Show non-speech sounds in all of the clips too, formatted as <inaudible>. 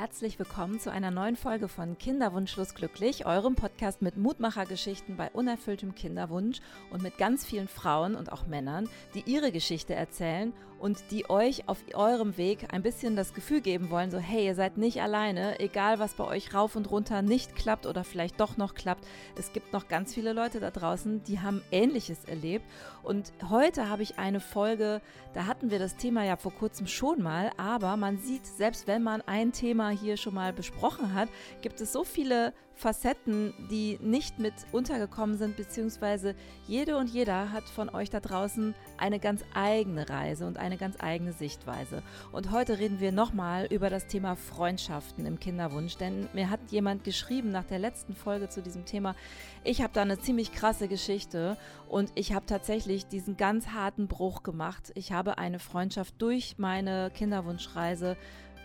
Herzlich willkommen zu einer neuen Folge von Kinderwunschlos glücklich, eurem Podcast mit Mutmachergeschichten bei unerfülltem Kinderwunsch und mit ganz vielen Frauen und auch Männern, die ihre Geschichte erzählen und die euch auf eurem Weg ein bisschen das Gefühl geben wollen, so hey, ihr seid nicht alleine, egal was bei euch rauf und runter nicht klappt oder vielleicht doch noch klappt. Es gibt noch ganz viele Leute da draußen, die haben ähnliches erlebt und heute habe ich eine Folge, da hatten wir das Thema ja vor kurzem schon mal, aber man sieht, selbst wenn man ein Thema hier schon mal besprochen hat, gibt es so viele Facetten, die nicht mit untergekommen sind, beziehungsweise jede und jeder hat von euch da draußen eine ganz eigene Reise und eine ganz eigene Sichtweise. Und heute reden wir nochmal über das Thema Freundschaften im Kinderwunsch, denn mir hat jemand geschrieben nach der letzten Folge zu diesem Thema, ich habe da eine ziemlich krasse Geschichte und ich habe tatsächlich diesen ganz harten Bruch gemacht. Ich habe eine Freundschaft durch meine Kinderwunschreise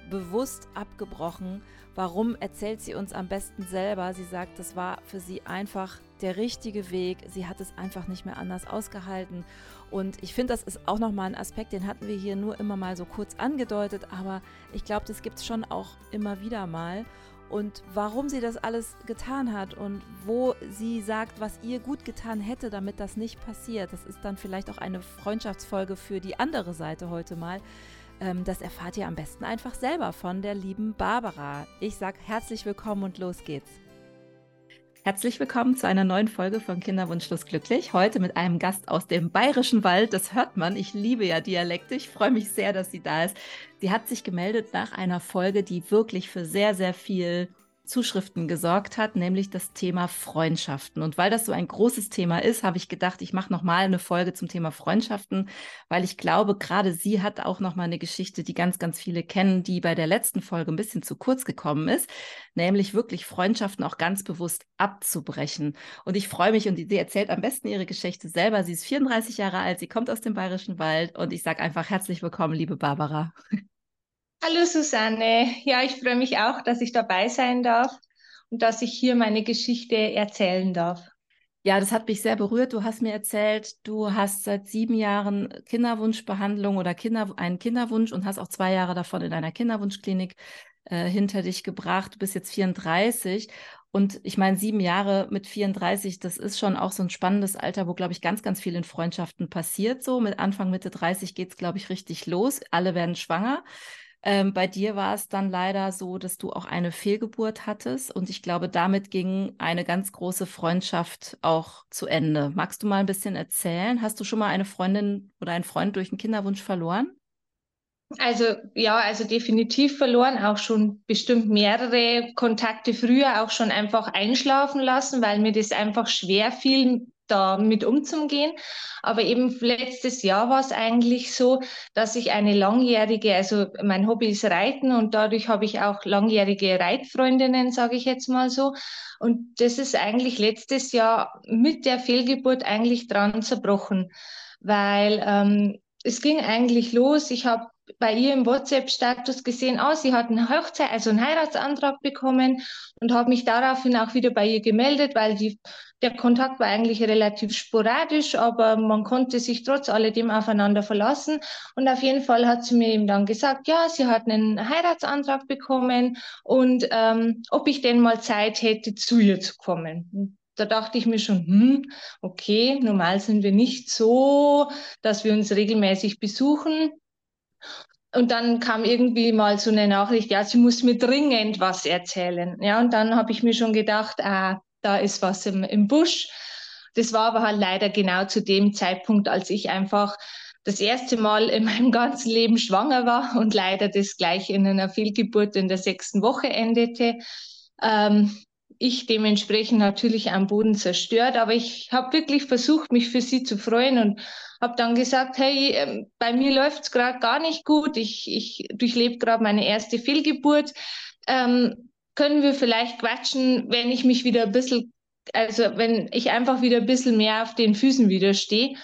bewusst abgebrochen. Warum erzählt sie uns am besten selber? Sie sagt, das war für sie einfach der richtige Weg. Sie hat es einfach nicht mehr anders ausgehalten. Und ich finde, das ist auch nochmal ein Aspekt, den hatten wir hier nur immer mal so kurz angedeutet, aber ich glaube, das gibt es schon auch immer wieder mal. Und warum sie das alles getan hat und wo sie sagt, was ihr gut getan hätte, damit das nicht passiert, das ist dann vielleicht auch eine Freundschaftsfolge für die andere Seite heute mal. Ähm, das erfahrt ihr am besten einfach selber von der lieben Barbara. Ich sage herzlich willkommen und los geht's. Herzlich willkommen zu einer neuen Folge von Kinderwunschlos glücklich. Heute mit einem Gast aus dem Bayerischen Wald. Das hört man. Ich liebe ja Dialekte. Ich freue mich sehr, dass sie da ist. Sie hat sich gemeldet nach einer Folge, die wirklich für sehr, sehr viel Zuschriften gesorgt hat, nämlich das Thema Freundschaften. Und weil das so ein großes Thema ist, habe ich gedacht, ich mache noch mal eine Folge zum Thema Freundschaften, weil ich glaube, gerade sie hat auch noch mal eine Geschichte, die ganz, ganz viele kennen, die bei der letzten Folge ein bisschen zu kurz gekommen ist, nämlich wirklich Freundschaften auch ganz bewusst abzubrechen. Und ich freue mich und sie erzählt am besten ihre Geschichte selber. Sie ist 34 Jahre alt, sie kommt aus dem Bayerischen Wald und ich sage einfach herzlich willkommen, liebe Barbara. Hallo Susanne, ja, ich freue mich auch, dass ich dabei sein darf und dass ich hier meine Geschichte erzählen darf. Ja, das hat mich sehr berührt. Du hast mir erzählt, du hast seit sieben Jahren Kinderwunschbehandlung oder Kinder, einen Kinderwunsch und hast auch zwei Jahre davon in einer Kinderwunschklinik äh, hinter dich gebracht. Du bist jetzt 34 und ich meine, sieben Jahre mit 34, das ist schon auch so ein spannendes Alter, wo, glaube ich, ganz, ganz viel in Freundschaften passiert. So mit Anfang, Mitte 30 geht es, glaube ich, richtig los. Alle werden schwanger. Ähm, bei dir war es dann leider so, dass du auch eine Fehlgeburt hattest und ich glaube, damit ging eine ganz große Freundschaft auch zu Ende. Magst du mal ein bisschen erzählen? Hast du schon mal eine Freundin oder einen Freund durch einen Kinderwunsch verloren? Also ja, also definitiv verloren, auch schon bestimmt mehrere Kontakte früher auch schon einfach einschlafen lassen, weil mir das einfach schwer fiel, da mit umzugehen. Aber eben letztes Jahr war es eigentlich so, dass ich eine langjährige, also mein Hobby ist Reiten und dadurch habe ich auch langjährige Reitfreundinnen, sage ich jetzt mal so. Und das ist eigentlich letztes Jahr mit der Fehlgeburt eigentlich dran zerbrochen, weil ähm, es ging eigentlich los. Ich habe bei ihr im WhatsApp-Status gesehen, oh, sie hat eine Hochzeit, also einen Heiratsantrag bekommen und habe mich daraufhin auch wieder bei ihr gemeldet, weil die, der Kontakt war eigentlich relativ sporadisch, aber man konnte sich trotz alledem aufeinander verlassen. Und auf jeden Fall hat sie mir eben dann gesagt, ja, sie hat einen Heiratsantrag bekommen und ähm, ob ich denn mal Zeit hätte, zu ihr zu kommen da dachte ich mir schon, hm, okay, normal sind wir nicht so, dass wir uns regelmäßig besuchen. Und dann kam irgendwie mal so eine Nachricht, ja, sie muss mir dringend was erzählen. Ja, und dann habe ich mir schon gedacht, ah, da ist was im, im Busch. Das war aber halt leider genau zu dem Zeitpunkt, als ich einfach das erste Mal in meinem ganzen Leben schwanger war und leider das gleich in einer Fehlgeburt in der sechsten Woche endete. Ähm, ich dementsprechend natürlich am Boden zerstört, aber ich habe wirklich versucht, mich für sie zu freuen und habe dann gesagt, hey, ähm, bei mir läuft's gerade gar nicht gut, ich, ich durchlebe gerade meine erste Fehlgeburt. Ähm, können wir vielleicht quatschen, wenn ich mich wieder ein bisschen, also wenn ich einfach wieder ein bisschen mehr auf den Füßen wieder stehe.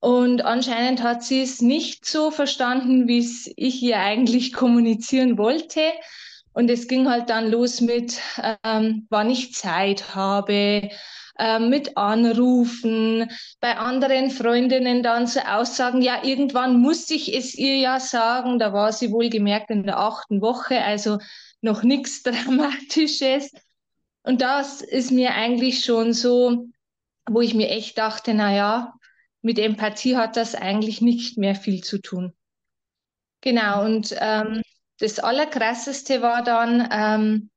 Und anscheinend hat sie es nicht so verstanden, wie es ich ihr eigentlich kommunizieren wollte. Und es ging halt dann los mit, ähm, wann ich Zeit habe, äh, mit Anrufen, bei anderen Freundinnen dann so Aussagen, ja, irgendwann muss ich es ihr ja sagen, da war sie wohl gemerkt in der achten Woche, also noch nichts <laughs> Dramatisches. Und das ist mir eigentlich schon so, wo ich mir echt dachte, na ja, mit Empathie hat das eigentlich nicht mehr viel zu tun. Genau, und ähm, das Allerkrasseste war dann, ähm,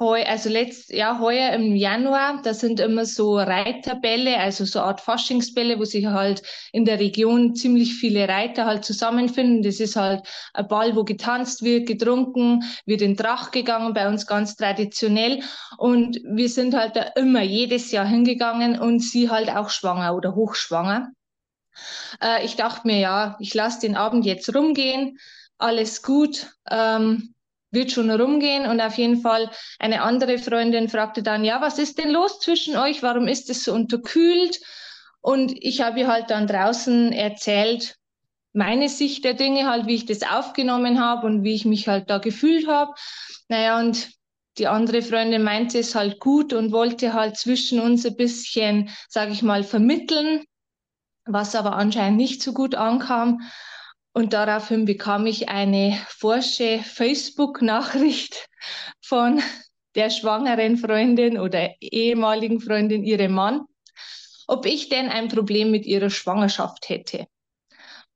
heu, also letzt, ja, heuer im Januar, da sind immer so Reiterbälle, also so Art Faschingsbälle, wo sich halt in der Region ziemlich viele Reiter halt zusammenfinden. Das ist halt ein Ball, wo getanzt wird, getrunken, wird in Drach gegangen, bei uns ganz traditionell. Und wir sind halt da immer jedes Jahr hingegangen und sie halt auch schwanger oder hochschwanger. Äh, ich dachte mir, ja, ich lasse den Abend jetzt rumgehen, alles gut, ähm, wird schon rumgehen. Und auf jeden Fall eine andere Freundin fragte dann, ja, was ist denn los zwischen euch? Warum ist es so unterkühlt? Und ich habe ihr halt dann draußen erzählt, meine Sicht der Dinge halt, wie ich das aufgenommen habe und wie ich mich halt da gefühlt habe. Naja, und die andere Freundin meinte es halt gut und wollte halt zwischen uns ein bisschen, sage ich mal, vermitteln was aber anscheinend nicht so gut ankam. Und daraufhin bekam ich eine forsche Facebook-Nachricht von der schwangeren Freundin oder ehemaligen Freundin ihrem Mann, ob ich denn ein Problem mit ihrer Schwangerschaft hätte.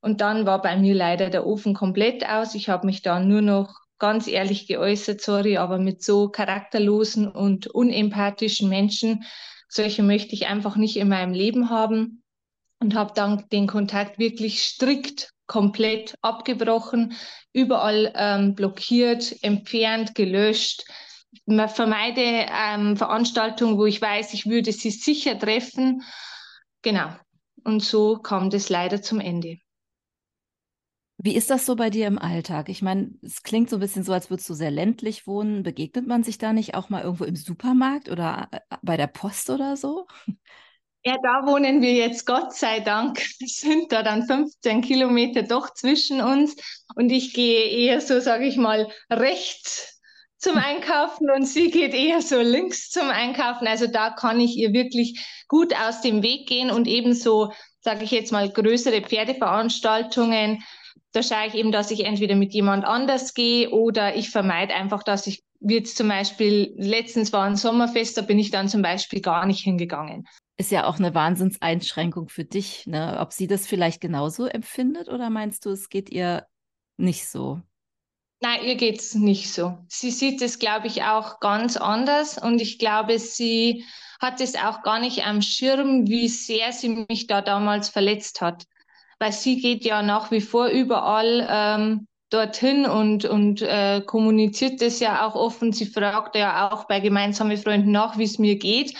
Und dann war bei mir leider der Ofen komplett aus. Ich habe mich dann nur noch ganz ehrlich geäußert, sorry, aber mit so charakterlosen und unempathischen Menschen, solche möchte ich einfach nicht in meinem Leben haben und habe dann den Kontakt wirklich strikt komplett abgebrochen, überall ähm, blockiert, entfernt, gelöscht. Man vermeide ähm, Veranstaltungen, wo ich weiß, ich würde sie sicher treffen. Genau. Und so kam das leider zum Ende. Wie ist das so bei dir im Alltag? Ich meine, es klingt so ein bisschen so, als würdest du sehr ländlich wohnen. Begegnet man sich da nicht auch mal irgendwo im Supermarkt oder äh, bei der Post oder so? Ja, da wohnen wir jetzt, Gott sei Dank, <laughs> sind da dann 15 Kilometer doch zwischen uns und ich gehe eher so, sage ich mal, rechts zum Einkaufen und sie geht eher so links zum Einkaufen. Also da kann ich ihr wirklich gut aus dem Weg gehen und ebenso, sage ich jetzt mal, größere Pferdeveranstaltungen. Da schaue ich eben, dass ich entweder mit jemand anders gehe oder ich vermeide einfach, dass ich, jetzt zum Beispiel, letztens war ein Sommerfest, da bin ich dann zum Beispiel gar nicht hingegangen ist ja auch eine Wahnsinnseinschränkung für dich. Ne? Ob sie das vielleicht genauso empfindet oder meinst du, es geht ihr nicht so? Nein, ihr geht es nicht so. Sie sieht es, glaube ich, auch ganz anders und ich glaube, sie hat es auch gar nicht am Schirm, wie sehr sie mich da damals verletzt hat. Weil sie geht ja nach wie vor überall ähm, dorthin und, und äh, kommuniziert das ja auch offen. Sie fragt ja auch bei gemeinsamen Freunden nach, wie es mir geht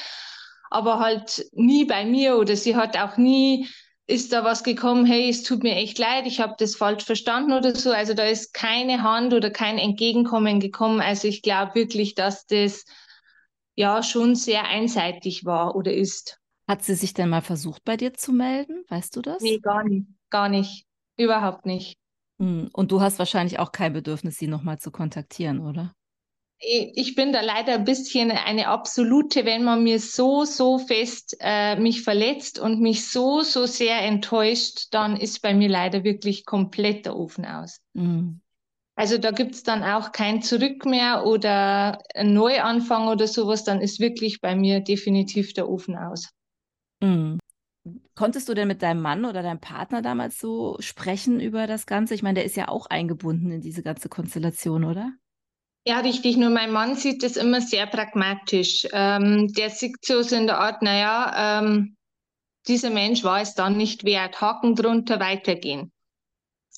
aber halt nie bei mir oder sie hat auch nie, ist da was gekommen, hey, es tut mir echt leid, ich habe das falsch verstanden oder so. Also da ist keine Hand oder kein Entgegenkommen gekommen. Also ich glaube wirklich, dass das ja schon sehr einseitig war oder ist. Hat sie sich denn mal versucht, bei dir zu melden? Weißt du das? Nee, gar nicht. Gar nicht. Überhaupt nicht. Hm, und du hast wahrscheinlich auch kein Bedürfnis, sie nochmal zu kontaktieren, oder? Ich bin da leider ein bisschen eine absolute, wenn man mir so, so fest äh, mich verletzt und mich so, so sehr enttäuscht, dann ist bei mir leider wirklich komplett der Ofen aus. Mhm. Also da gibt es dann auch kein Zurück mehr oder ein Neuanfang oder sowas, dann ist wirklich bei mir definitiv der Ofen aus. Mhm. Konntest du denn mit deinem Mann oder deinem Partner damals so sprechen über das Ganze? Ich meine, der ist ja auch eingebunden in diese ganze Konstellation, oder? Ja, richtig. Nur mein Mann sieht das immer sehr pragmatisch. Ähm, der sieht so in der Art, naja, ähm, dieser Mensch war es dann nicht wert. Haken drunter, weitergehen.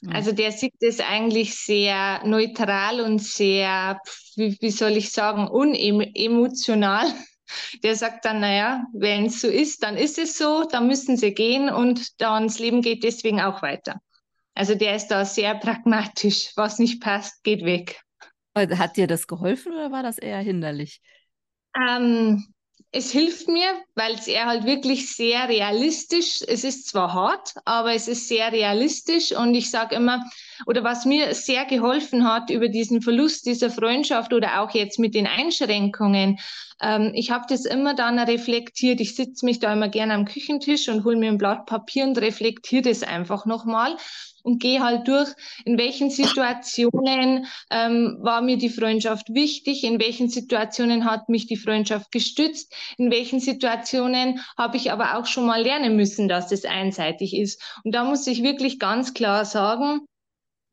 Mhm. Also der sieht das eigentlich sehr neutral und sehr, wie, wie soll ich sagen, unemotional. <laughs> Der sagt dann, naja, wenn es so ist, dann ist es so, dann müssen sie gehen und dann das Leben geht deswegen auch weiter. Also der ist da sehr pragmatisch. Was nicht passt, geht weg. Hat dir das geholfen oder war das eher hinderlich? Ähm, es hilft mir, weil es eher halt wirklich sehr realistisch, es ist zwar hart, aber es ist sehr realistisch und ich sage immer, oder was mir sehr geholfen hat über diesen Verlust dieser Freundschaft oder auch jetzt mit den Einschränkungen. Ähm, ich habe das immer dann reflektiert. Ich sitze mich da immer gerne am Küchentisch und hole mir ein Blatt Papier und reflektiere das einfach nochmal und gehe halt durch, in welchen Situationen ähm, war mir die Freundschaft wichtig, in welchen Situationen hat mich die Freundschaft gestützt, in welchen Situationen habe ich aber auch schon mal lernen müssen, dass es einseitig ist. Und da muss ich wirklich ganz klar sagen,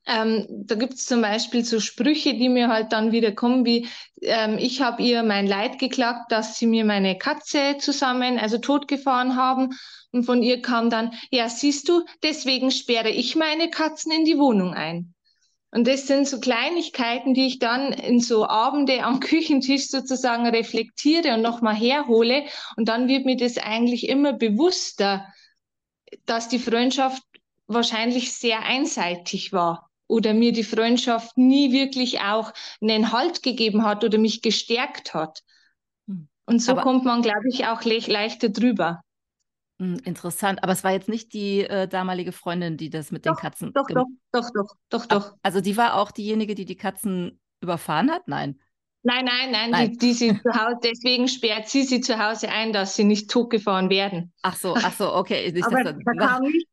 ähm, da gibt es zum Beispiel so Sprüche, die mir halt dann wieder kommen, wie ähm, ich habe ihr mein Leid geklagt, dass sie mir meine Katze zusammen, also totgefahren haben. Und von ihr kam dann, ja, siehst du, deswegen sperre ich meine Katzen in die Wohnung ein. Und das sind so Kleinigkeiten, die ich dann in so Abende am <laughs> Küchentisch sozusagen reflektiere und nochmal herhole. Und dann wird mir das eigentlich immer bewusster, dass die Freundschaft wahrscheinlich sehr einseitig war oder mir die Freundschaft nie wirklich auch einen Halt gegeben hat oder mich gestärkt hat. Hm. Und so Aber kommt man, glaube ich, auch le leichter drüber. Hm, interessant, aber es war jetzt nicht die äh, damalige Freundin, die das mit doch, den Katzen. Doch, doch, doch, doch, doch, doch. Also die war auch diejenige, die die Katzen überfahren hat? Nein. Nein, nein, nein, nein. Die, die sie <laughs> zu Hause, deswegen sperrt sie sie zu Hause ein, dass sie nicht totgefahren werden. Ach so, ach so, okay. Nicht, aber da, da <laughs> kam nicht,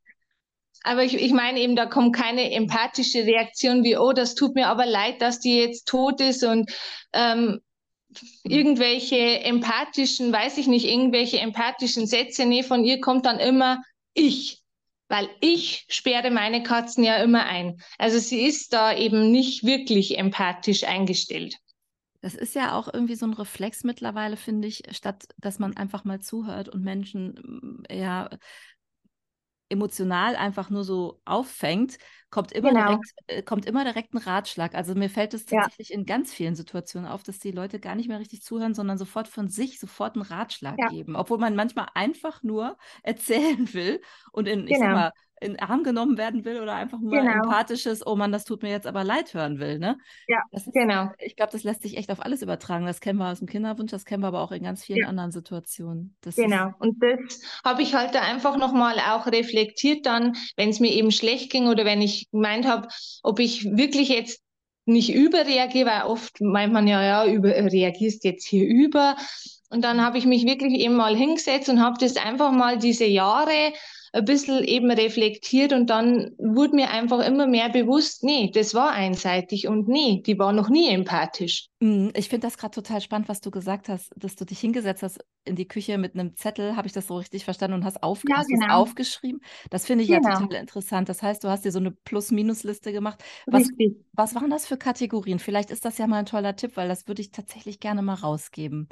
aber ich, ich meine eben, da kommt keine empathische Reaktion wie, oh, das tut mir aber leid, dass die jetzt tot ist und ähm, irgendwelche empathischen, weiß ich nicht, irgendwelche empathischen Sätze. Nee, von ihr kommt dann immer ich. Weil ich sperre meine Katzen ja immer ein. Also sie ist da eben nicht wirklich empathisch eingestellt. Das ist ja auch irgendwie so ein Reflex mittlerweile, finde ich, statt dass man einfach mal zuhört und Menschen ja emotional einfach nur so auffängt, kommt immer, genau. direkt, äh, kommt immer direkt ein Ratschlag. Also mir fällt es tatsächlich ja. in ganz vielen Situationen auf, dass die Leute gar nicht mehr richtig zuhören, sondern sofort von sich sofort einen Ratschlag ja. geben. Obwohl man manchmal einfach nur <laughs> erzählen will und in, genau. ich sag genau. mal, in den Arm genommen werden will oder einfach nur genau. empathisches, oh Mann, das tut mir jetzt aber leid hören will, ne? Ja, ist, genau. Ich glaube, das lässt sich echt auf alles übertragen. Das kennen wir aus dem Kinderwunsch, das kennen wir aber auch in ganz vielen ja. anderen Situationen. Das genau. Und das habe ich halt da einfach nochmal auch reflektiert dann, wenn es mir eben schlecht ging oder wenn ich gemeint habe, ob ich wirklich jetzt nicht überreagiere, weil oft meint man ja, ja, über, reagierst jetzt hier über. Und dann habe ich mich wirklich eben mal hingesetzt und habe das einfach mal diese Jahre ein bisschen eben reflektiert und dann wurde mir einfach immer mehr bewusst, nee, das war einseitig und nee, die war noch nie empathisch. Mhm, ich finde das gerade total spannend, was du gesagt hast, dass du dich hingesetzt hast in die Küche mit einem Zettel, habe ich das so richtig verstanden und hast, auf, ja, hast genau. aufgeschrieben. Das finde ich genau. ja total interessant. Das heißt, du hast dir so eine Plus-Minus-Liste gemacht. Was, was waren das für Kategorien? Vielleicht ist das ja mal ein toller Tipp, weil das würde ich tatsächlich gerne mal rausgeben.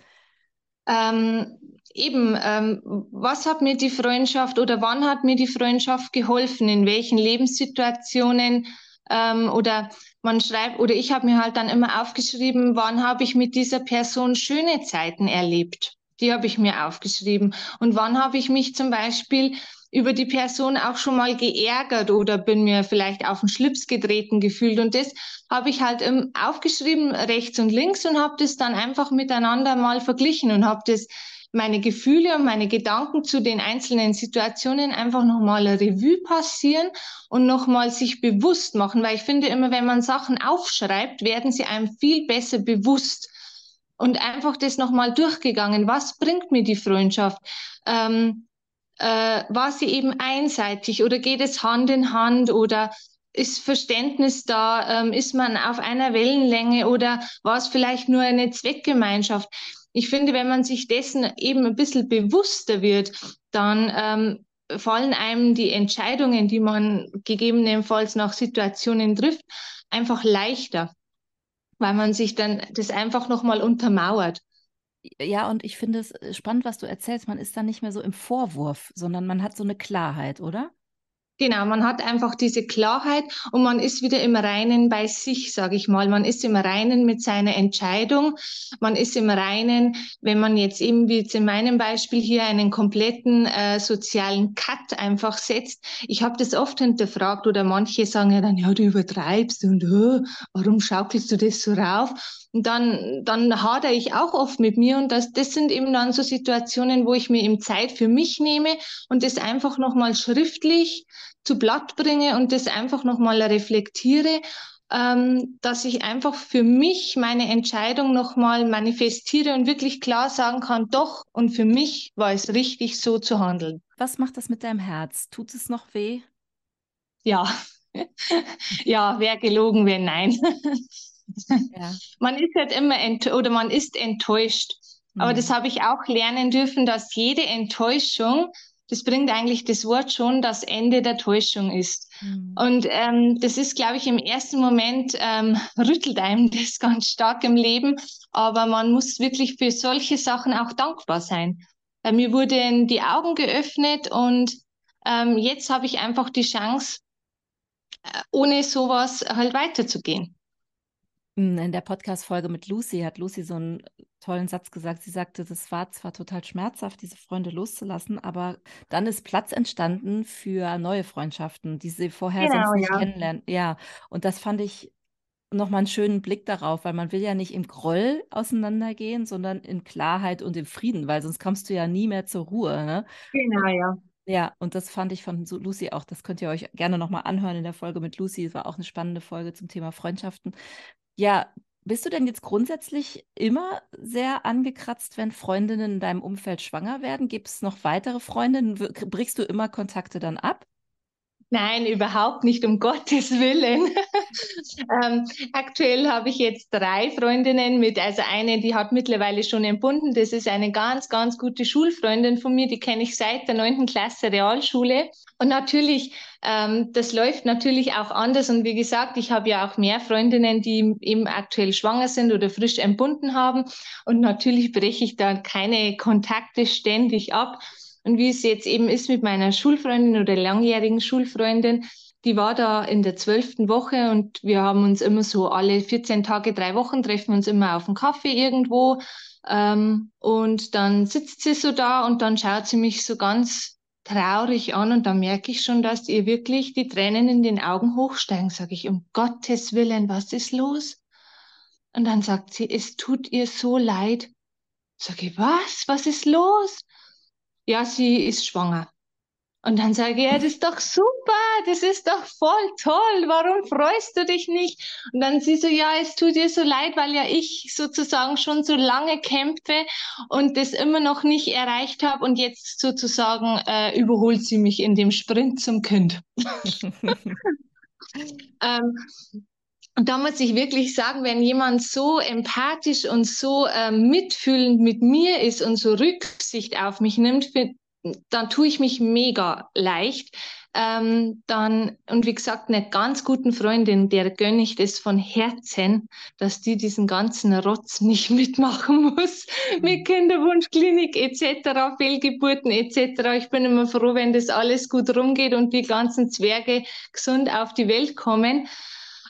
Ähm, eben, ähm, was hat mir die Freundschaft oder wann hat mir die Freundschaft geholfen? In welchen Lebenssituationen? Ähm, oder man schreibt, oder ich habe mir halt dann immer aufgeschrieben, wann habe ich mit dieser Person schöne Zeiten erlebt? Die habe ich mir aufgeschrieben. Und wann habe ich mich zum Beispiel über die Person auch schon mal geärgert oder bin mir vielleicht auf den Schlips getreten gefühlt. Und das habe ich halt aufgeschrieben, rechts und links, und habe das dann einfach miteinander mal verglichen und habe das meine Gefühle und meine Gedanken zu den einzelnen Situationen einfach nochmal eine Revue passieren und nochmal sich bewusst machen, weil ich finde immer, wenn man Sachen aufschreibt, werden sie einem viel besser bewusst und einfach das nochmal durchgegangen. Was bringt mir die Freundschaft? Ähm, äh, war sie eben einseitig oder geht es Hand in Hand oder ist Verständnis da? Ähm, ist man auf einer Wellenlänge oder war es vielleicht nur eine Zweckgemeinschaft? Ich finde, wenn man sich dessen eben ein bisschen bewusster wird, dann ähm, fallen einem die Entscheidungen, die man gegebenenfalls nach Situationen trifft, einfach leichter, weil man sich dann das einfach nochmal untermauert ja, und ich finde es äh, spannend, was du erzählst. Man ist dann nicht mehr so im Vorwurf, sondern man hat so eine Klarheit, oder? Genau, man hat einfach diese Klarheit und man ist wieder im Reinen bei sich, sage ich mal. Man ist im Reinen mit seiner Entscheidung. Man ist im Reinen, wenn man jetzt eben wie jetzt in meinem Beispiel hier einen kompletten äh, sozialen Cut einfach setzt. Ich habe das oft hinterfragt oder manche sagen ja dann, ja, du übertreibst und oh, warum schaukelst du das so rauf? Und dann, dann hadere ich auch oft mit mir und das, das sind eben dann so Situationen, wo ich mir eben Zeit für mich nehme und das einfach nochmal schriftlich zu Blatt bringe und das einfach nochmal reflektiere, ähm, dass ich einfach für mich meine Entscheidung nochmal manifestiere und wirklich klar sagen kann, doch, und für mich war es richtig, so zu handeln. Was macht das mit deinem Herz? Tut es noch weh? Ja, <laughs> ja, wäre gelogen, wenn nein. <laughs> Ja. Man ist halt immer ent oder man ist enttäuscht. Aber mhm. das habe ich auch lernen dürfen, dass jede Enttäuschung das bringt eigentlich das Wort schon, das Ende der Täuschung ist. Mhm. Und ähm, das ist, glaube ich, im ersten Moment ähm, rüttelt einem <laughs> das ganz stark im Leben, aber man muss wirklich für solche Sachen auch dankbar sein. Bei mir wurden die Augen geöffnet und ähm, jetzt habe ich einfach die Chance, äh, ohne sowas halt weiterzugehen. In der Podcast-Folge mit Lucy hat Lucy so einen tollen Satz gesagt. Sie sagte, das war zwar total schmerzhaft, diese Freunde loszulassen, aber dann ist Platz entstanden für neue Freundschaften, die sie vorher genau, sonst nicht ja. kennenlernen. Ja, und das fand ich nochmal einen schönen Blick darauf, weil man will ja nicht im Groll auseinandergehen, sondern in Klarheit und im Frieden, weil sonst kommst du ja nie mehr zur Ruhe. Ne? Genau, ja. Ja, und das fand ich von Lucy auch, das könnt ihr euch gerne nochmal anhören in der Folge mit Lucy. Es war auch eine spannende Folge zum Thema Freundschaften. Ja, bist du denn jetzt grundsätzlich immer sehr angekratzt, wenn Freundinnen in deinem Umfeld schwanger werden? Gibt es noch weitere Freundinnen? Brichst du immer Kontakte dann ab? Nein, überhaupt nicht, um <laughs> Gottes Willen. ähm, aktuell habe ich jetzt drei Freundinnen mit, also eine, die hat mittlerweile schon entbunden. Das ist eine ganz, ganz gute Schulfreundin von mir, die kenne ich seit der neunten Klasse Realschule. Und natürlich, ähm, das läuft natürlich auch anders. Und wie gesagt, ich habe ja auch mehr Freundinnen, die eben aktuell schwanger sind oder frisch entbunden haben. Und natürlich breche ich da keine Kontakte ständig ab. Und wie es jetzt eben ist mit meiner Schulfreundin oder langjährigen Schulfreundin, die war da in der zwölften Woche und wir haben uns immer so alle 14 Tage, drei Wochen treffen uns immer auf einen Kaffee irgendwo. Ähm, und dann sitzt sie so da und dann schaut sie mich so ganz traurig an und da merke ich schon, dass ihr wirklich die Tränen in den Augen hochsteigen. Sage ich, um Gottes Willen, was ist los? Und dann sagt sie, es tut ihr so leid. Sage ich, was? Was ist los? Ja, sie ist schwanger. Und dann sage ich, ja, das ist doch super, das ist doch voll toll, warum freust du dich nicht? Und dann sie so, ja, es tut dir so leid, weil ja ich sozusagen schon so lange kämpfe und das immer noch nicht erreicht habe und jetzt sozusagen äh, überholt sie mich in dem Sprint zum Kind. <laughs> ähm, und da muss ich wirklich sagen, wenn jemand so empathisch und so äh, mitfühlend mit mir ist und so Rücksicht auf mich nimmt, dann tue ich mich mega leicht. Ähm, dann, und wie gesagt, einer ganz guten Freundin, der gönne ich das von Herzen, dass die diesen ganzen Rotz nicht <laughs> mitmachen muss, mit mhm. Kinderwunschklinik etc., Fehlgeburten etc. Ich bin immer froh, wenn das alles gut rumgeht und die ganzen Zwerge gesund auf die Welt kommen.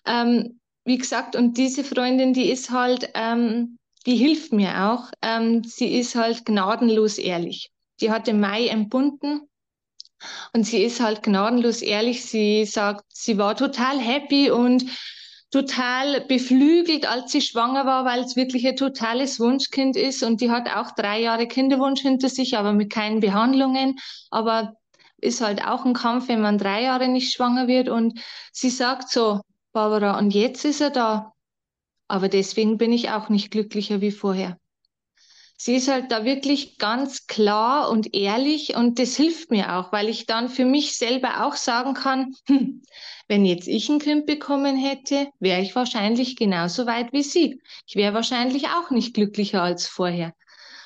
Ähm, wie gesagt, und diese Freundin, die ist halt, ähm, die hilft mir auch. Ähm, sie ist halt gnadenlos ehrlich. Die hat im Mai entbunden und sie ist halt gnadenlos ehrlich. Sie sagt, sie war total happy und total beflügelt, als sie schwanger war, weil es wirklich ein totales Wunschkind ist. Und die hat auch drei Jahre Kinderwunsch hinter sich, aber mit keinen Behandlungen. Aber ist halt auch ein Kampf, wenn man drei Jahre nicht schwanger wird. Und sie sagt so, Barbara, und jetzt ist er da. Aber deswegen bin ich auch nicht glücklicher wie vorher. Sie ist halt da wirklich ganz klar und ehrlich und das hilft mir auch, weil ich dann für mich selber auch sagen kann, <laughs> hm, wenn jetzt ich ein Kind bekommen hätte, wäre ich wahrscheinlich genauso weit wie sie. Ich wäre wahrscheinlich auch nicht glücklicher als vorher.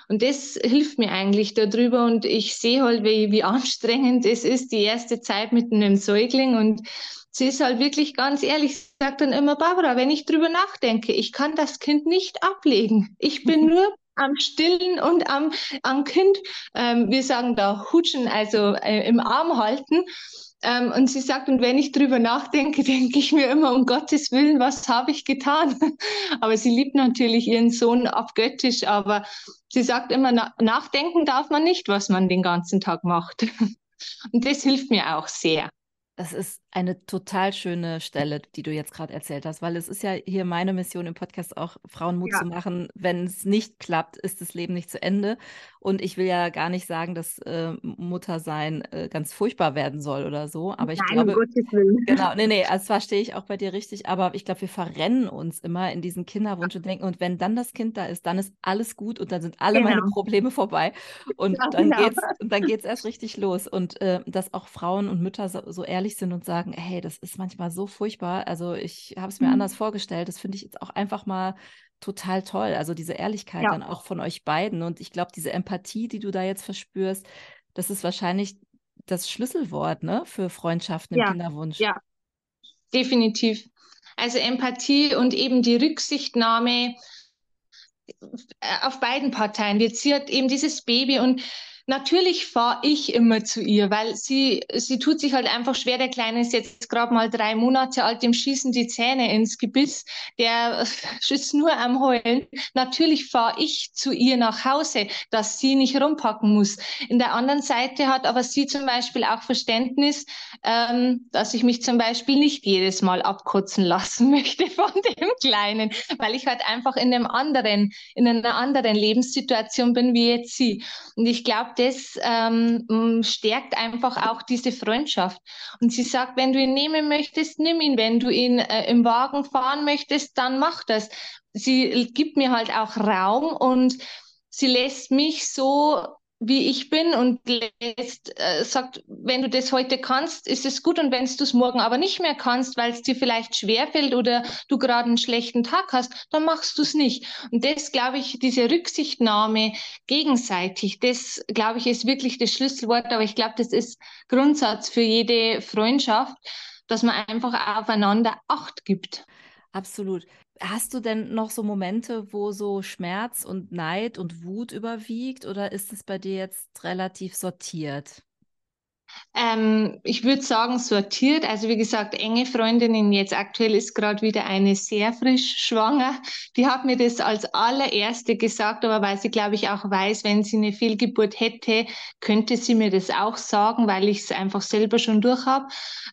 Und das hilft mir eigentlich darüber und ich sehe halt, wie, wie anstrengend es ist, die erste Zeit mit einem Säugling und sie ist halt wirklich ganz ehrlich, sagt dann immer, Barbara, wenn ich drüber nachdenke, ich kann das Kind nicht ablegen. Ich bin <laughs> nur am Stillen und am, am Kind, ähm, wir sagen da hutschen, also äh, im Arm halten. Ähm, und sie sagt, und wenn ich drüber nachdenke, <laughs> denke ich mir immer, um Gottes Willen, was habe ich getan? <laughs> aber sie liebt natürlich ihren Sohn abgöttisch, aber sie sagt immer, na nachdenken darf man nicht, was man den ganzen Tag macht. und das hilft mir auch sehr. Das ist eine total schöne Stelle, die du jetzt gerade erzählt hast, weil es ist ja hier meine Mission im Podcast auch, Frauen Mut ja. zu machen. Wenn es nicht klappt, ist das Leben nicht zu Ende. Und ich will ja gar nicht sagen, dass äh, Muttersein äh, ganz furchtbar werden soll oder so. Aber ich Nein, glaube, um genau, <laughs> nee, nee, also verstehe ich auch bei dir richtig. Aber ich glaube, wir verrennen uns immer in diesen Kinderwunsch und denken, und wenn dann das Kind da ist, dann ist alles gut und dann sind alle genau. meine Probleme vorbei. <laughs> Und ja, dann genau. geht's, und dann geht's erst richtig los. Und äh, dass auch Frauen und Mütter so, so ehrlich sind und sagen, hey, das ist manchmal so furchtbar. Also ich habe es mir mhm. anders vorgestellt. Das finde ich jetzt auch einfach mal total toll. Also diese Ehrlichkeit ja. dann auch von euch beiden. Und ich glaube, diese Empathie, die du da jetzt verspürst, das ist wahrscheinlich das Schlüsselwort ne, für Freundschaften im ja. Kinderwunsch. Ja, definitiv. Also Empathie und eben die Rücksichtnahme äh, auf beiden Parteien. Jetzt hat eben dieses Baby und Natürlich fahre ich immer zu ihr, weil sie, sie tut sich halt einfach schwer. Der Kleine ist jetzt gerade mal drei Monate alt, dem schießen die Zähne ins Gebiss, der <laughs> ist nur am Heulen. Natürlich fahre ich zu ihr nach Hause, dass sie nicht rumpacken muss. In der anderen Seite hat aber sie zum Beispiel auch Verständnis, ähm, dass ich mich zum Beispiel nicht jedes Mal abkotzen lassen <laughs> möchte von dem Kleinen, weil ich halt einfach in einem anderen, in einer anderen Lebenssituation bin wie jetzt sie. Und ich glaube, das ähm, stärkt einfach auch diese Freundschaft. Und sie sagt, wenn du ihn nehmen möchtest, nimm ihn. Wenn du ihn äh, im Wagen fahren möchtest, dann mach das. Sie gibt mir halt auch Raum und sie lässt mich so wie ich bin und lässt, äh, sagt, wenn du das heute kannst, ist es gut und wenn du es morgen aber nicht mehr kannst, weil es dir vielleicht schwerfällt oder du gerade einen schlechten Tag hast, dann machst du es nicht. Und das, glaube ich, diese Rücksichtnahme gegenseitig, das, glaube ich, ist wirklich das Schlüsselwort, aber ich glaube, das ist Grundsatz für jede Freundschaft, dass man einfach aufeinander Acht gibt. Absolut. Hast du denn noch so Momente, wo so Schmerz und Neid und Wut überwiegt oder ist es bei dir jetzt relativ sortiert? Ähm, ich würde sagen, sortiert. Also wie gesagt, enge Freundinnen, jetzt aktuell ist gerade wieder eine sehr frisch schwanger. Die hat mir das als allererste gesagt, aber weil sie, glaube ich, auch weiß, wenn sie eine Fehlgeburt hätte, könnte sie mir das auch sagen, weil ich es einfach selber schon durch habe.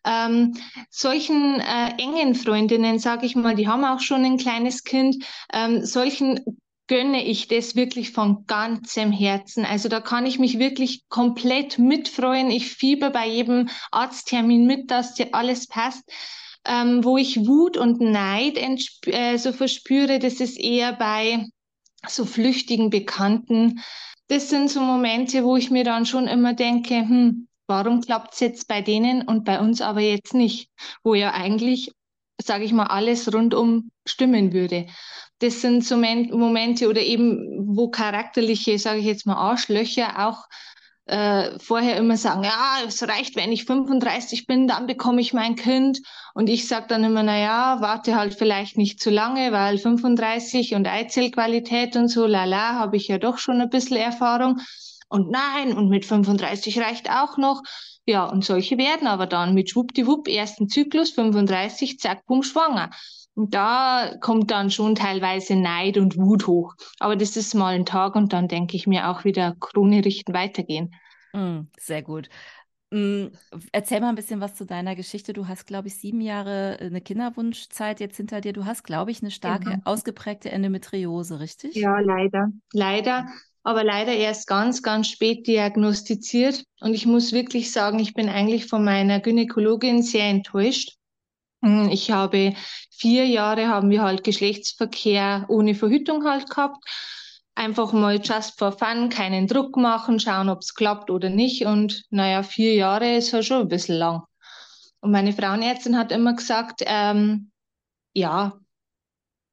Ähm, solchen äh, engen Freundinnen, sage ich mal, die haben auch schon ein kleines Kind, ähm, solchen gönne ich das wirklich von ganzem Herzen. Also da kann ich mich wirklich komplett mitfreuen. Ich fieber bei jedem Arzttermin mit, dass dir alles passt. Ähm, wo ich Wut und Neid äh, so verspüre, das ist eher bei so flüchtigen Bekannten. Das sind so Momente, wo ich mir dann schon immer denke, hm, warum klappt es jetzt bei denen und bei uns aber jetzt nicht? Wo ja eigentlich, sage ich mal, alles rundum stimmen würde das sind so Momente oder eben, wo charakterliche, sage ich jetzt mal, Arschlöcher auch äh, vorher immer sagen, ja, es reicht, wenn ich 35 bin, dann bekomme ich mein Kind. Und ich sage dann immer, na ja, warte halt vielleicht nicht zu lange, weil 35 und Eizellqualität und so, lala, habe ich ja doch schon ein bisschen Erfahrung. Und nein, und mit 35 reicht auch noch. Ja, und solche werden aber dann mit schwuppdiwupp, ersten Zyklus, 35, zack, bumm, schwanger. Und da kommt dann schon teilweise Neid und Wut hoch. Aber das ist mal ein Tag und dann denke ich mir auch wieder Krone richten, weitergehen. Mm, sehr gut. Mm, erzähl mal ein bisschen was zu deiner Geschichte. Du hast, glaube ich, sieben Jahre äh, eine Kinderwunschzeit jetzt hinter dir. Du hast, glaube ich, eine starke, genau. ausgeprägte Endometriose, richtig? Ja, leider. Leider. Aber leider erst ganz, ganz spät diagnostiziert. Und ich muss wirklich sagen, ich bin eigentlich von meiner Gynäkologin sehr enttäuscht ich habe vier Jahre haben wir halt Geschlechtsverkehr ohne Verhütung halt gehabt. Einfach mal just for fun, keinen Druck machen, schauen, ob es klappt oder nicht. Und naja, vier Jahre ist halt schon ein bisschen lang. Und meine Frauenärztin hat immer gesagt, ähm, ja,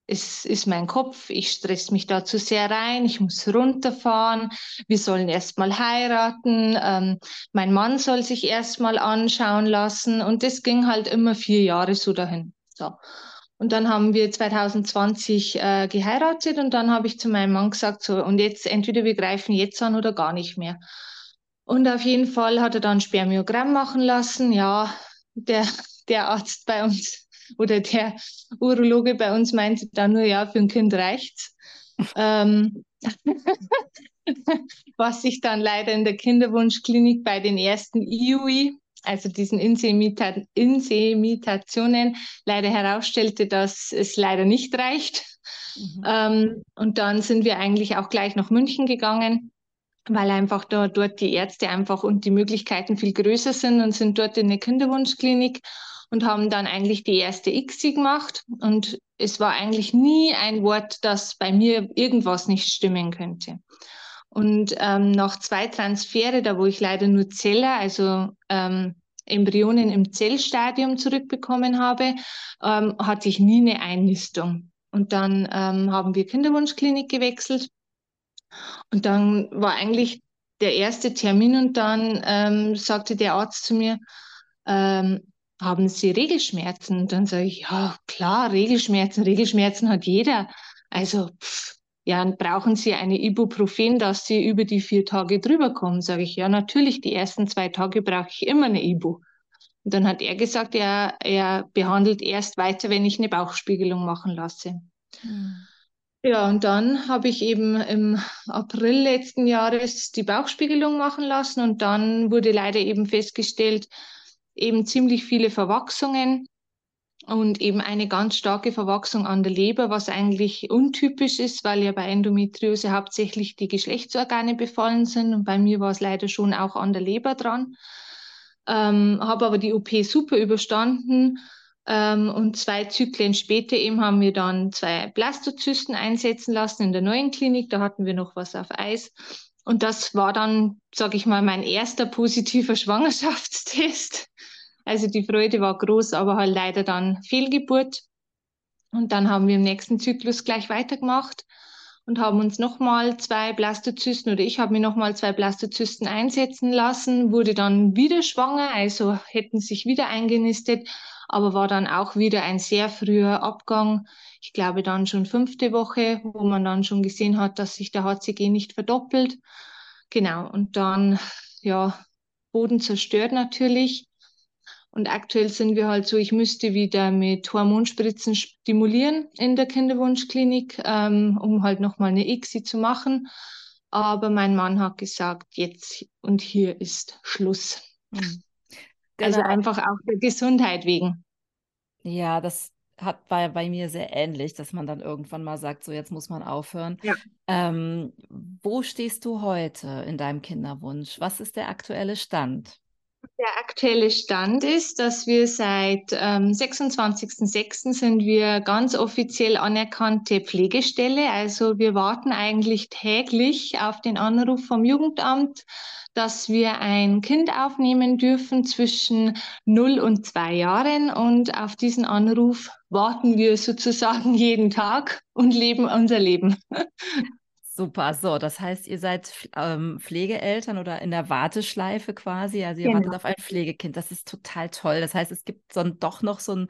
es ist mein Kopf, ich stress mich da zu sehr rein, ich muss runterfahren, wir sollen erstmal heiraten, ähm, mein Mann soll sich erstmal anschauen lassen und das ging halt immer vier Jahre so dahin. So. Und dann haben wir 2020 äh, geheiratet und dann habe ich zu meinem Mann gesagt, so, und jetzt entweder wir greifen jetzt an oder gar nicht mehr. Und auf jeden Fall hat er dann Spermiogramm machen lassen. Ja, der, der Arzt bei uns oder der Urologe bei uns meinte dann nur, ja, für ein Kind reicht's. ähm, <laughs> was sich dann leider in der Kinderwunschklinik bei den ersten IUI also diesen Insemita Insemitationen, leider herausstellte, dass es leider nicht reicht. Mhm. Ähm, und dann sind wir eigentlich auch gleich nach München gegangen, weil einfach da, dort die Ärzte einfach und die Möglichkeiten viel größer sind und sind dort in eine Kinderwunschklinik und haben dann eigentlich die erste ICSI gemacht. Und es war eigentlich nie ein Wort, dass bei mir irgendwas nicht stimmen könnte. Und ähm, nach zwei Transfere, da wo ich leider nur Zelle, also ähm, Embryonen im Zellstadium zurückbekommen habe, ähm, hatte ich nie eine Einnistung. Und dann ähm, haben wir Kinderwunschklinik gewechselt. Und dann war eigentlich der erste Termin und dann ähm, sagte der Arzt zu mir, ähm, haben Sie Regelschmerzen? Und dann sage ich, ja, klar, Regelschmerzen. Regelschmerzen hat jeder. Also, pff, ja, brauchen Sie eine Ibuprofen, dass Sie über die vier Tage drüber kommen? Sage ich, ja, natürlich, die ersten zwei Tage brauche ich immer eine Ibu. Und dann hat er gesagt, er, er behandelt erst weiter, wenn ich eine Bauchspiegelung machen lasse. Mhm. Ja, und dann habe ich eben im April letzten Jahres die Bauchspiegelung machen lassen und dann wurde leider eben festgestellt, eben ziemlich viele Verwachsungen und eben eine ganz starke Verwachsung an der Leber, was eigentlich untypisch ist, weil ja bei Endometriose hauptsächlich die Geschlechtsorgane befallen sind und bei mir war es leider schon auch an der Leber dran ähm, habe aber die OP super überstanden. Ähm, und zwei Zyklen später eben haben wir dann zwei Blastozysten einsetzen lassen in der neuen Klinik. Da hatten wir noch was auf Eis. Und das war dann, sage ich mal, mein erster positiver <laughs> Schwangerschaftstest. Also die Freude war groß, aber halt leider dann Fehlgeburt. Und dann haben wir im nächsten Zyklus gleich weitergemacht und haben uns nochmal zwei Blastozysten oder ich habe mir nochmal zwei Blastozysten einsetzen lassen, wurde dann wieder schwanger, also hätten sich wieder eingenistet, aber war dann auch wieder ein sehr früher Abgang. Ich glaube dann schon fünfte Woche, wo man dann schon gesehen hat, dass sich der HCG nicht verdoppelt. Genau, und dann, ja, Boden zerstört natürlich. Und aktuell sind wir halt so, ich müsste wieder mit Hormonspritzen stimulieren in der Kinderwunschklinik, ähm, um halt nochmal eine ICSI zu machen. Aber mein Mann hat gesagt, jetzt und hier ist Schluss. Mhm. Also genau. Also einfach auch der Gesundheit wegen. Ja, das hat bei, bei mir sehr ähnlich, dass man dann irgendwann mal sagt, so jetzt muss man aufhören. Ja. Ähm, wo stehst du heute in deinem Kinderwunsch? Was ist der aktuelle Stand? Der aktuelle Stand ist, dass wir seit ähm, 26.06. sind wir ganz offiziell anerkannte Pflegestelle. Also wir warten eigentlich täglich auf den Anruf vom Jugendamt, dass wir ein Kind aufnehmen dürfen zwischen 0 und 2 Jahren. Und auf diesen Anruf warten wir sozusagen <laughs> jeden Tag und leben unser Leben. Super, so, das heißt, ihr seid ähm, Pflegeeltern oder in der Warteschleife quasi, also ihr genau. wartet auf ein Pflegekind, das ist total toll. Das heißt, es gibt so doch noch so, ein,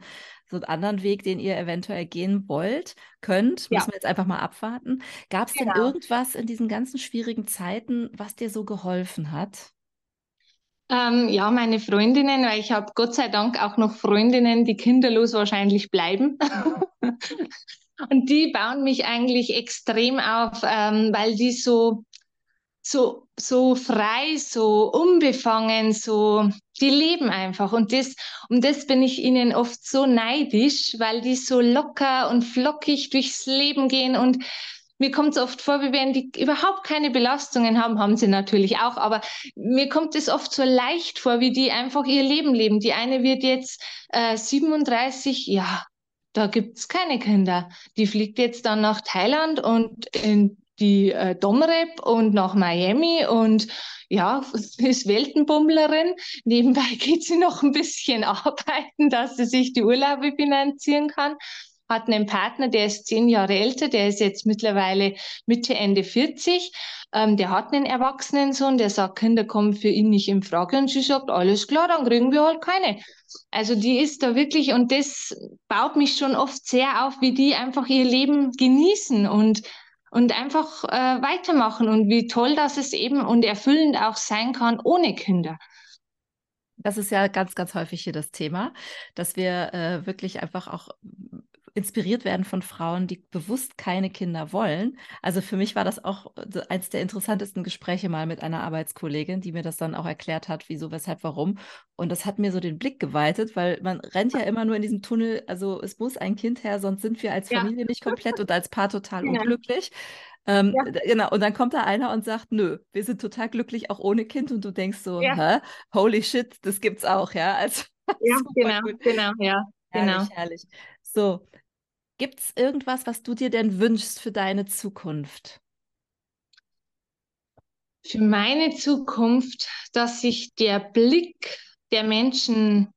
so einen anderen Weg, den ihr eventuell gehen wollt, könnt, ja. müssen wir jetzt einfach mal abwarten. Gab es genau. denn irgendwas in diesen ganzen schwierigen Zeiten, was dir so geholfen hat? Ähm, ja, meine Freundinnen, weil ich habe Gott sei Dank auch noch Freundinnen, die kinderlos wahrscheinlich bleiben. <laughs> Und die bauen mich eigentlich extrem auf, ähm, weil die so, so, so frei, so unbefangen, so, die leben einfach. Und das, um das bin ich ihnen oft so neidisch, weil die so locker und flockig durchs Leben gehen und mir kommt es oft vor, wie wenn die überhaupt keine Belastungen haben, haben sie natürlich auch, aber mir kommt es oft so leicht vor, wie die einfach ihr Leben leben. Die eine wird jetzt äh, 37, ja, da gibt's keine Kinder. Die fliegt jetzt dann nach Thailand und in die äh, Domrep und nach Miami und ja, <laughs> ist Weltenbummlerin. Nebenbei <laughs> geht sie noch ein bisschen <laughs> arbeiten, dass sie sich die Urlaube finanzieren kann. Hat einen Partner, der ist zehn Jahre älter, der ist jetzt mittlerweile Mitte, Ende 40. Ähm, der hat einen Erwachsenensohn, der sagt, Kinder kommen für ihn nicht in Frage. Und sie sagt, alles klar, dann kriegen wir halt keine. Also die ist da wirklich, und das baut mich schon oft sehr auf, wie die einfach ihr Leben genießen und, und einfach äh, weitermachen und wie toll das es eben und erfüllend auch sein kann ohne Kinder. Das ist ja ganz, ganz häufig hier das Thema, dass wir äh, wirklich einfach auch inspiriert werden von Frauen, die bewusst keine Kinder wollen. Also für mich war das auch eines der interessantesten Gespräche mal mit einer Arbeitskollegin, die mir das dann auch erklärt hat, wieso, weshalb, warum. Und das hat mir so den Blick geweitet, weil man rennt ja immer nur in diesem Tunnel, also es muss ein Kind her, sonst sind wir als Familie ja. nicht komplett und als Paar total ja. unglücklich. Ähm, ja. Genau, und dann kommt da einer und sagt, nö, wir sind total glücklich, auch ohne Kind. Und du denkst so, hä? Holy shit, das gibt's auch, ja. <laughs> Also, ja, genau, gut. genau, ja. Herrlich, genau. herrlich. So, gibt es irgendwas, was du dir denn wünschst für deine Zukunft? Für meine Zukunft, dass sich der Blick der Menschen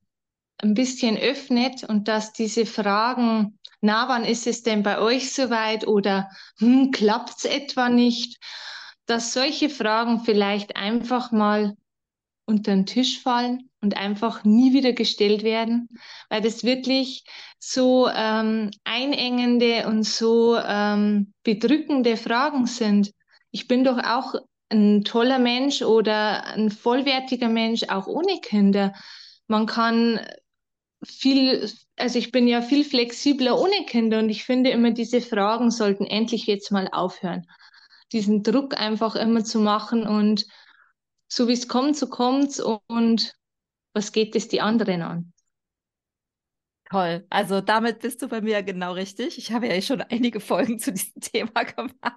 ein bisschen öffnet und dass diese Fragen, na, wann ist es denn bei euch soweit oder hm, klappt es etwa nicht, dass solche Fragen vielleicht einfach mal unter den Tisch fallen und einfach nie wieder gestellt werden, weil das wirklich so ähm, einengende und so ähm, bedrückende Fragen sind. Ich bin doch auch ein toller Mensch oder ein vollwertiger Mensch, auch ohne Kinder. Man kann viel, also ich bin ja viel flexibler ohne Kinder und ich finde immer, diese Fragen sollten endlich jetzt mal aufhören. Diesen Druck einfach immer zu machen und so wie es kommt, so kommt's und was geht es die anderen an? Toll. Also damit bist du bei mir genau richtig. Ich habe ja schon <laughs> einige Folgen zu diesem Thema gemacht.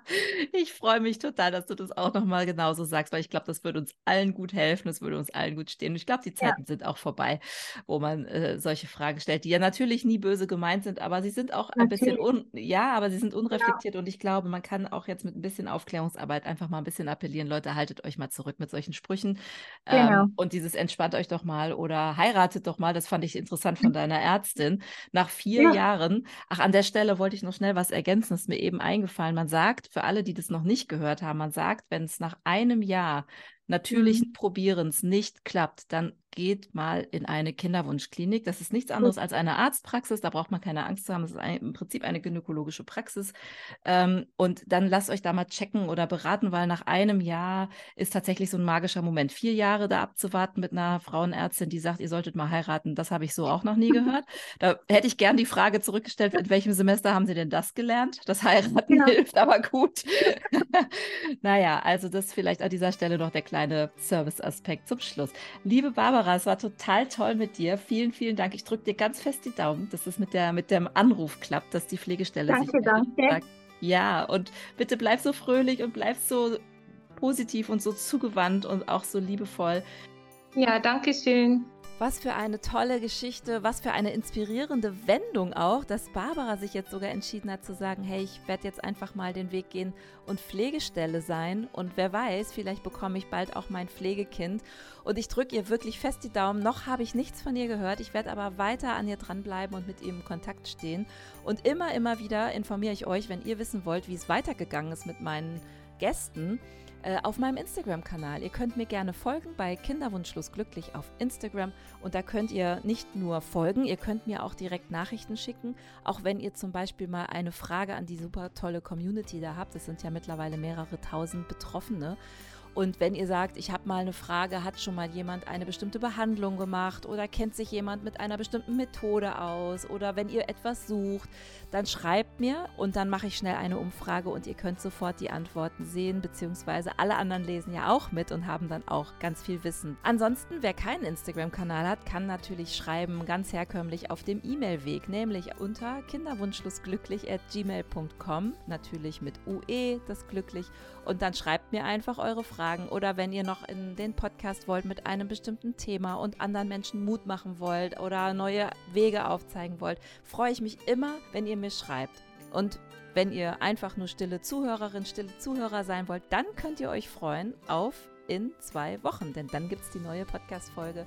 Ich freue mich total, dass du das auch nochmal genauso sagst, weil ich glaube, das würde uns allen gut helfen, es würde uns allen gut stehen. Und ich glaube, die Zeiten ja. sind auch vorbei, wo man äh, solche Fragen stellt, die ja natürlich nie böse gemeint sind, aber sie sind auch natürlich. ein bisschen, un ja, aber sie sind unreflektiert ja. und ich glaube, man kann auch jetzt mit ein bisschen Aufklärungsarbeit einfach mal ein bisschen appellieren, Leute, haltet euch mal zurück mit solchen Sprüchen. Genau. Ähm, und dieses entspannt euch doch mal oder heiratet doch mal, das fand ich interessant von <laughs> deiner Ärztin. Ärztin nach vier ja. Jahren. Ach, an der Stelle wollte ich noch schnell was ergänzen, ist mir eben eingefallen. Man sagt, für alle, die das noch nicht gehört haben, man sagt, wenn es nach einem Jahr natürlichen mhm. Probierens nicht klappt, dann geht mal in eine Kinderwunschklinik. Das ist nichts anderes als eine Arztpraxis. Da braucht man keine Angst zu haben. Das ist ein, im Prinzip eine gynäkologische Praxis. Ähm, und dann lasst euch da mal checken oder beraten, weil nach einem Jahr ist tatsächlich so ein magischer Moment. Vier Jahre da abzuwarten mit einer Frauenärztin, die sagt, ihr solltet mal heiraten, das habe ich so auch noch nie <laughs> gehört. Da hätte ich gern die Frage zurückgestellt, in welchem Semester haben Sie denn das gelernt? Das Heiraten ja. <laughs> hilft aber gut. <laughs> naja, also das vielleicht an dieser Stelle noch der kleine Service-Aspekt zum Schluss. Liebe Barbara, es war total toll mit dir. Vielen, vielen Dank. Ich drücke dir ganz fest die Daumen, dass es mit, der, mit dem Anruf klappt, dass die Pflegestelle danke, sich danke. Sagt, ja, und bitte bleib so fröhlich und bleib so positiv und so zugewandt und auch so liebevoll. Ja, danke schön. Was für eine tolle Geschichte, was für eine inspirierende Wendung auch, dass Barbara sich jetzt sogar entschieden hat zu sagen, hey, ich werde jetzt einfach mal den Weg gehen und Pflegestelle sein. Und wer weiß, vielleicht bekomme ich bald auch mein Pflegekind. Und ich drücke ihr wirklich fest die Daumen. Noch habe ich nichts von ihr gehört, ich werde aber weiter an ihr dranbleiben und mit ihr im Kontakt stehen. Und immer, immer wieder informiere ich euch, wenn ihr wissen wollt, wie es weitergegangen ist mit meinen Gästen auf meinem Instagram-Kanal. Ihr könnt mir gerne folgen bei Kinderwunschlos glücklich auf Instagram und da könnt ihr nicht nur folgen, ihr könnt mir auch direkt Nachrichten schicken, auch wenn ihr zum Beispiel mal eine Frage an die super tolle Community da habt. Es sind ja mittlerweile mehrere tausend Betroffene. Und wenn ihr sagt, ich habe mal eine Frage, hat schon mal jemand eine bestimmte Behandlung gemacht oder kennt sich jemand mit einer bestimmten Methode aus oder wenn ihr etwas sucht, dann schreibt mir und dann mache ich schnell eine Umfrage und ihr könnt sofort die Antworten sehen, beziehungsweise alle anderen lesen ja auch mit und haben dann auch ganz viel Wissen. Ansonsten, wer keinen Instagram-Kanal hat, kann natürlich schreiben, ganz herkömmlich auf dem E-Mail-Weg, nämlich unter kinderwunschlosglücklich at gmail.com, natürlich mit UE, das glücklich, und dann schreibt mir einfach eure Fragen oder wenn ihr noch in den Podcast wollt mit einem bestimmten Thema und anderen Menschen Mut machen wollt oder neue Wege aufzeigen wollt, freue ich mich immer, wenn ihr mir schreibt. Und wenn ihr einfach nur stille Zuhörerin, stille Zuhörer sein wollt, dann könnt ihr euch freuen auf in zwei Wochen, denn dann gibt es die neue Podcast-Folge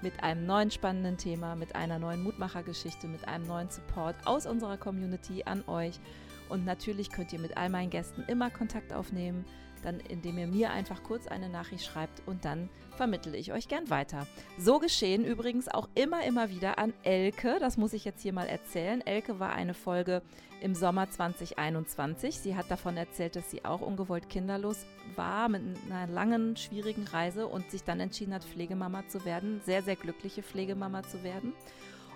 mit einem neuen spannenden Thema, mit einer neuen Mutmachergeschichte, mit einem neuen Support aus unserer Community an euch. Und natürlich könnt ihr mit all meinen Gästen immer Kontakt aufnehmen dann indem ihr mir einfach kurz eine Nachricht schreibt und dann vermittle ich euch gern weiter. So geschehen übrigens auch immer, immer wieder an Elke. Das muss ich jetzt hier mal erzählen. Elke war eine Folge im Sommer 2021. Sie hat davon erzählt, dass sie auch ungewollt kinderlos war mit einer langen, schwierigen Reise und sich dann entschieden hat, Pflegemama zu werden. Sehr, sehr glückliche Pflegemama zu werden.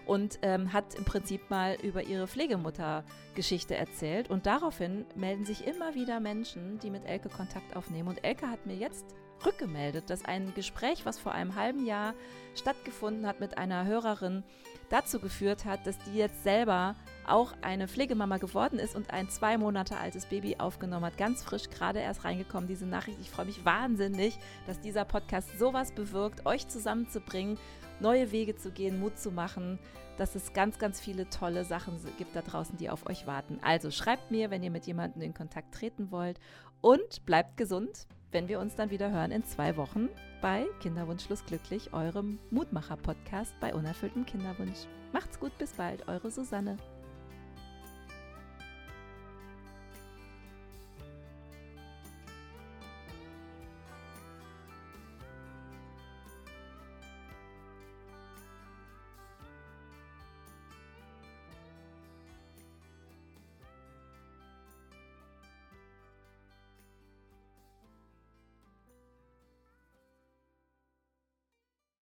Und ähm, hat im Prinzip mal über ihre Pflegemutter-Geschichte erzählt. Und daraufhin melden sich immer wieder Menschen, die mit Elke Kontakt aufnehmen. Und Elke hat mir jetzt rückgemeldet, dass ein Gespräch, was vor einem halben Jahr stattgefunden hat mit einer Hörerin, dazu geführt hat, dass die jetzt selber auch eine Pflegemama geworden ist und ein zwei Monate altes Baby aufgenommen hat. Ganz frisch, gerade erst reingekommen, diese Nachricht. Ich freue mich wahnsinnig, dass dieser Podcast sowas bewirkt, euch zusammenzubringen, neue Wege zu gehen, Mut zu machen, dass es ganz, ganz viele tolle Sachen gibt da draußen, die auf euch warten. Also schreibt mir, wenn ihr mit jemandem in Kontakt treten wollt und bleibt gesund wenn wir uns dann wieder hören in zwei Wochen bei Kinderwunschlos glücklich, eurem Mutmacher-Podcast bei unerfülltem Kinderwunsch. Macht's gut, bis bald, eure Susanne.